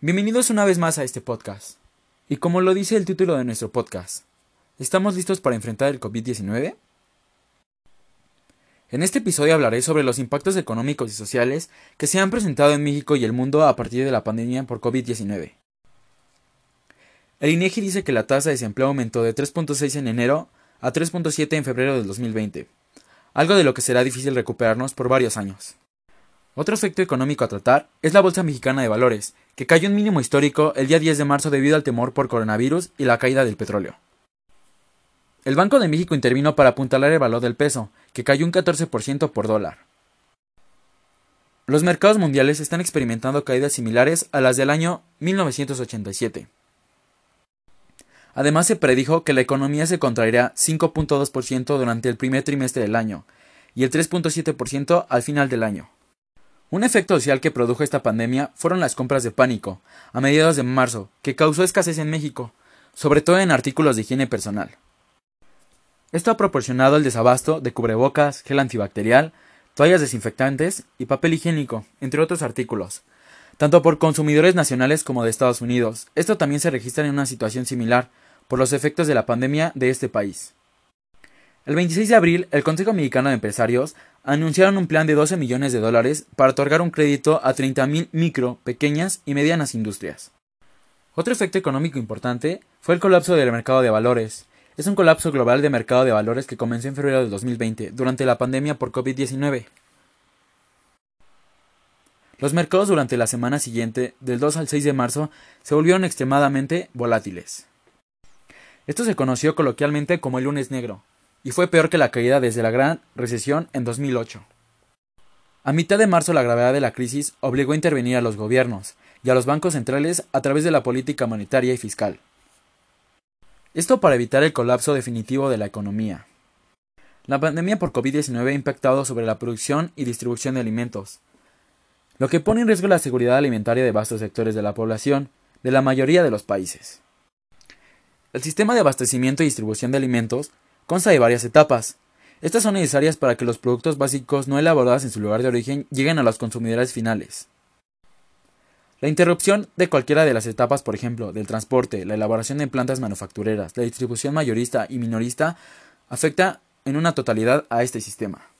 Bienvenidos una vez más a este podcast. Y como lo dice el título de nuestro podcast, ¿estamos listos para enfrentar el COVID-19? En este episodio hablaré sobre los impactos económicos y sociales que se han presentado en México y el mundo a partir de la pandemia por COVID-19. El INEGI dice que la tasa de desempleo aumentó de 3.6 en enero a 3.7 en febrero del 2020, algo de lo que será difícil recuperarnos por varios años. Otro efecto económico a tratar es la Bolsa Mexicana de Valores, que cayó en mínimo histórico el día 10 de marzo debido al temor por coronavirus y la caída del petróleo. El Banco de México intervino para apuntalar el valor del peso, que cayó un 14% por dólar. Los mercados mundiales están experimentando caídas similares a las del año 1987. Además, se predijo que la economía se contraerá 5.2% durante el primer trimestre del año y el 3.7% al final del año. Un efecto social que produjo esta pandemia fueron las compras de pánico, a mediados de marzo, que causó escasez en México, sobre todo en artículos de higiene personal. Esto ha proporcionado el desabasto de cubrebocas, gel antibacterial, toallas desinfectantes y papel higiénico, entre otros artículos, tanto por consumidores nacionales como de Estados Unidos. Esto también se registra en una situación similar por los efectos de la pandemia de este país. El 26 de abril, el Consejo Mexicano de Empresarios anunciaron un plan de 12 millones de dólares para otorgar un crédito a 30.000 micro, pequeñas y medianas industrias. Otro efecto económico importante fue el colapso del mercado de valores. Es un colapso global de mercado de valores que comenzó en febrero de 2020, durante la pandemia por COVID-19. Los mercados durante la semana siguiente, del 2 al 6 de marzo, se volvieron extremadamente volátiles. Esto se conoció coloquialmente como el lunes negro, y fue peor que la caída desde la gran recesión en 2008. A mitad de marzo la gravedad de la crisis obligó a intervenir a los gobiernos y a los bancos centrales a través de la política monetaria y fiscal. Esto para evitar el colapso definitivo de la economía. La pandemia por COVID-19 ha impactado sobre la producción y distribución de alimentos, lo que pone en riesgo la seguridad alimentaria de vastos sectores de la población de la mayoría de los países. El sistema de abastecimiento y distribución de alimentos consta de varias etapas. Estas son necesarias para que los productos básicos no elaborados en su lugar de origen lleguen a los consumidores finales. La interrupción de cualquiera de las etapas, por ejemplo, del transporte, la elaboración de plantas manufactureras, la distribución mayorista y minorista, afecta en una totalidad a este sistema.